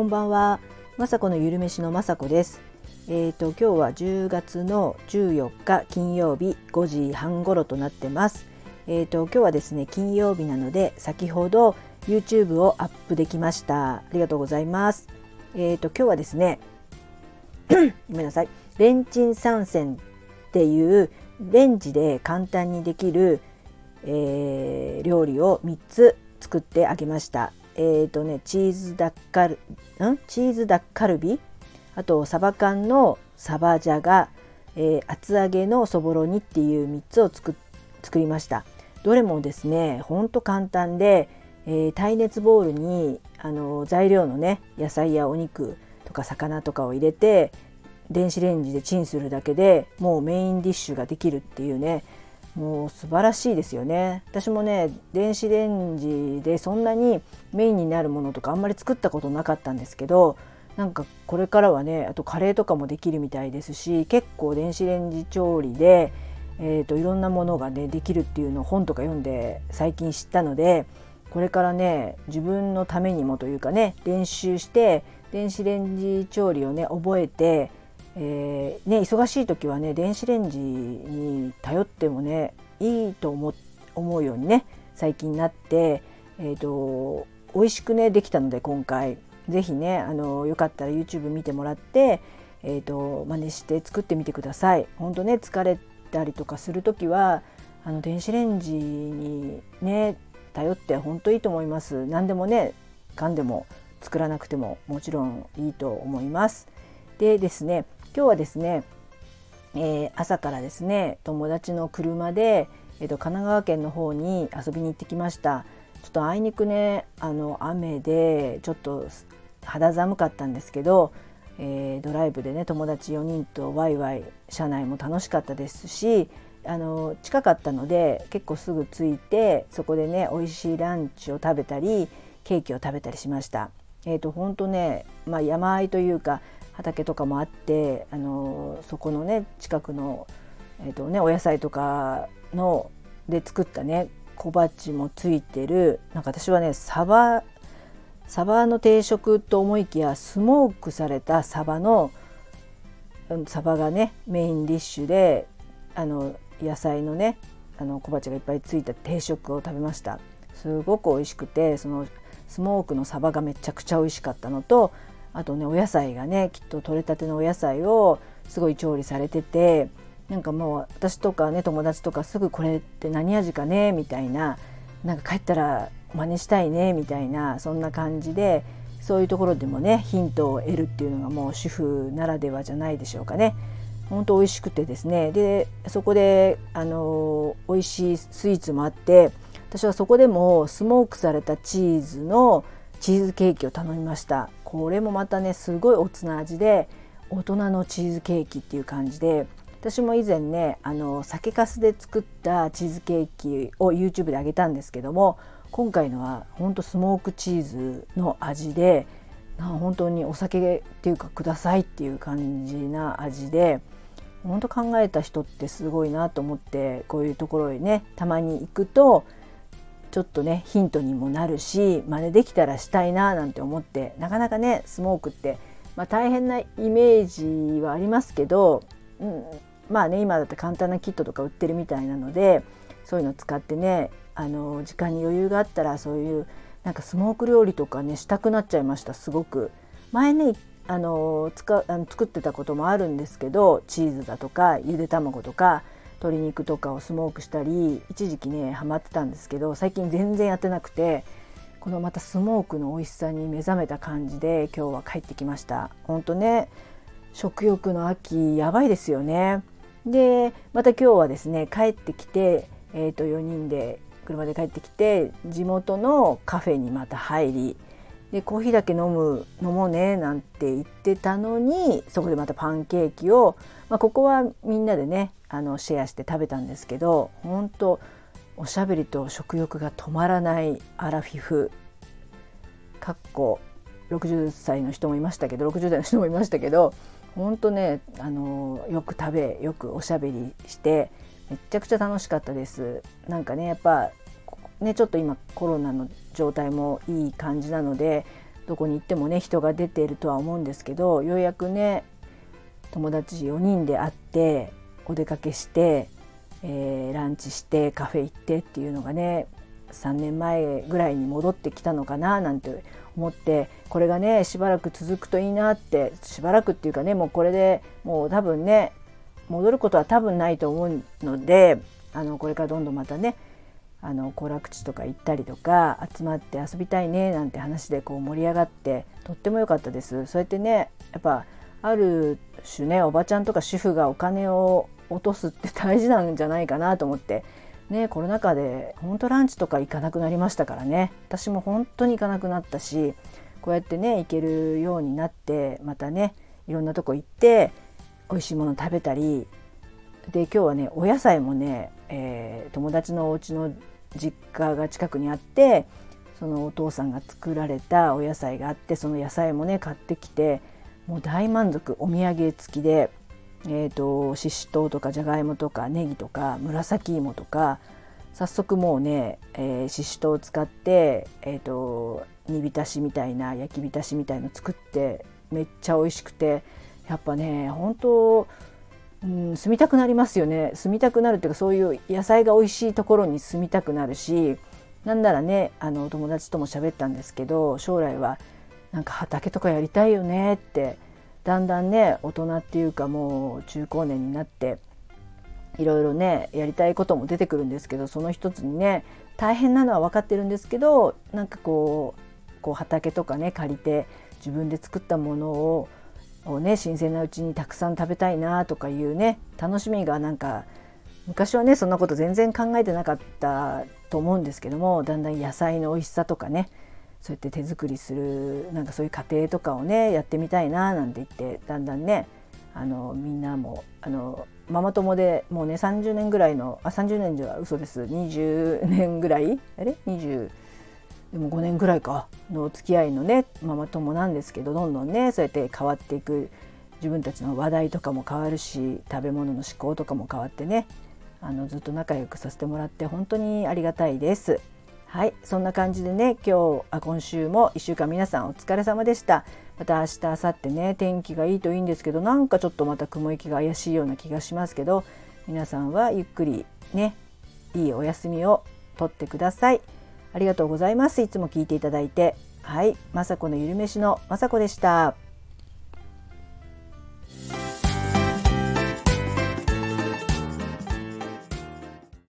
こんばんは。まさこのゆるめしのまさこです。えっ、ー、と今日は10月の14日金曜日5時半頃となってます。えっ、ー、と今日はですね金曜日なので先ほど YouTube をアップできました。ありがとうございます。えっ、ー、と今日はですね ごめんなさい。レンチン参戦っていうレンジで簡単にできる、えー、料理を3つ作ってあげました。え、ー、とねチーズダッカルん？チーズダッカルビ？あとサバ缶のサバジャガ、えー、厚揚げのそぼろ煮っていう3つを作作りました。どれもですねほんと簡単で、えー、耐熱ボウルにあの材料のね野菜やお肉とか魚とかを入れて電子レンジでチンするだけでもうメインディッシュができるっていうねもう素晴らしいですよね。私もね電子レンジでそんなにメインになるものとかあんまり作ったことなかったんですけどなんかこれからはねあとカレーとかもできるみたいですし結構電子レンジ調理で、えーと、いろんなものがねできるっていうのを本とか読んで最近知ったのでこれからね自分のためにもというかね練習して電子レンジ調理をね覚えてえー、ね、忙しい時はね電子レンジに頼ってもねいいと思思うようにね最近になって、えーと、美味しくねできたので今回是非ねあのよかったら YouTube 見てもらって、えーと、真似して作ってみてください。本当ね疲れたりとかする時はあの電子レンジにね頼って本当いいと思います。何でもねかんでも作らなくてももちろんいいと思います。でですね今日はですね、えー、朝からですね友達の車で、えーと、神奈川県の方に遊びに行ってきましたちょっとあいにくねあの雨でちょっと肌寒かったんですけど、えー、ドライブでね友達4人とワイワイ車内も楽しかったですしあの近かったので結構すぐ着いてそこでね美味しいランチを食べたりケーキを食べたりしました。えーと、本当ね、まあ、山あいというか畑とかもあってあのそこのね近くの、えーとね、お野菜とかので作ったね小鉢もついてるなんか私はねサバサバの定食と思いきやスモークされたサバのサバがねメインディッシュであの野菜のねあの小鉢がいっぱいついた定食を食べました。すごく美味しくてそのスモークのサバがめちゃくちゃ美味しかったのとあとねお野菜がねきっと取れたてのお野菜をすごい調理されててなんかもう私とかね友達とかすぐこれって何味かねみたいななんか帰ったら真似したいねみたいなそんな感じでそういうところでもねヒントを得るっていうのがもう主婦ならではじゃないでしょうかね。本当美味しくてですねでそこであの美味しいスイーツもあって私はそこでもスモークされたチーズのチーズケーキを頼みましたこれもまたねすごいおつな味で大人のチーズケーキっていう感じで私も以前ねあの酒粕で作ったチーズケーキを YouTube であげたんですけども今回のはほんとスモークチーズの味で本当にお酒っていうかくださいっていう感じな味で本当考えた人ってすごいなと思ってこういうところへねたまに行くとちょっとねヒントにもなるし真似できたらしたいななんて思ってなかなかねスモークって、まあ、大変なイメージはありますけど、うん、まあね今だって簡単なキットとか売ってるみたいなのでそういうの使ってねあの時間に余裕があったらそういうなんかスモーク料理とかねしたくなっちゃいましたすごく。前ねあの使あの作ってたこともあるんですけどチーズだとかゆで卵とか鶏肉とかをスモークしたり一時期ねハマってたんですけど最近全然やってなくてこのまたスモークの美味しさに目覚めた感じで今日は帰ってきました。本当ね食欲の秋やばいですよね。でまた今日はですね帰ってきて、えー、と4人で車で帰ってきて地元のカフェにまた入りでコーヒーだけ飲む飲もうねなんて言ってたのにそこでまたパンケーキを、まあ、ここはみんなでねあのシェアして食べたんですけど本当おしゃべりと食欲が止まらないアラフィフかっこ60歳の人もいましたけど60代の人もいましたけど本当ねあのよく食べよくおしゃべりしてめちゃくちゃ楽しかったです。なんかねやっぱねちょっと今コロナの状態もいい感じなのでどこに行ってもね人が出ているとは思うんですけどようやくね友達4人で会ってお出かけして、えー、ランチしてカフェ行ってっていうのがね3年前ぐらいに戻ってきたのかななんて思ってこれがねしばらく続くといいなってしばらくっていうかねもうこれでもう多分ね戻ることは多分ないと思うのであのこれからどんどんまたねあの行楽地とか行ったりとか集まって遊びたいねなんて話でこう盛り上がってとっても良かったです。そうやってねやっぱある種ねおばちゃんとか主婦がお金を落とすって大事なんじゃないかなと思ってねコロナ禍で本当ランチとか行かなくなりましたからね。私も本当に行かなくなったしこうやってね行けるようになってまたねいろんなとこ行って美味しいもの食べたりで今日はねお野菜もね、えー、友達のお家の実家が近くにあってそのお父さんが作られたお野菜があってその野菜もね買ってきてもう大満足お土産付きで、えーと、ししとうとかじゃがいもとかネギとか紫芋とか早速もうね、え、ししとうを使って、えーと、煮浸しみたいな焼き浸しみたいの作ってめっちゃ美味しくてやっぱね本当うん、住みたくなりますよね。住みたくなるっていうかそういう野菜が美味しいところに住みたくなるしなんならねあの友達とも喋ったんですけど将来はなんか畑とかやりたいよねってだんだんね大人っていうかもう中高年になっていろいろねやりたいことも出てくるんですけどその一つにね大変なのは分かってるんですけどなんかこうこう畑とかね借りて自分で作ったものををね新鮮なうちにたくさん食べたいなとかいうね楽しみがなんか昔はねそんなこと全然考えてなかったと思うんですけどもだんだん野菜の美味しさとかねそうやって手作りするなんかそういう過程とかをねやってみたいななんて言ってだんだんねあのみんなもあのママ友でもうね30年ぐらいのあ30年じゃ嘘です。20年ぐらい？あれ？20でも5年ぐらいかのお付き合いのねママ友なんですけどどんどんねそうやって変わっていく自分たちの話題とかも変わるし食べ物の思考とかも変わってねあのずっと仲良くさせてもらって本当にありがたいです。はいそんな感じでね今日あ今週も1週間皆さんお疲れ様でした。また明日明後日ね天気がいいといいんですけどなんかちょっとまた雲行きが怪しいような気がしますけど皆さんはゆっくりねいいお休みをとってください。ありがとうございます。いつも聞いていただいて。はい、まさこのゆるめしのまさこでした。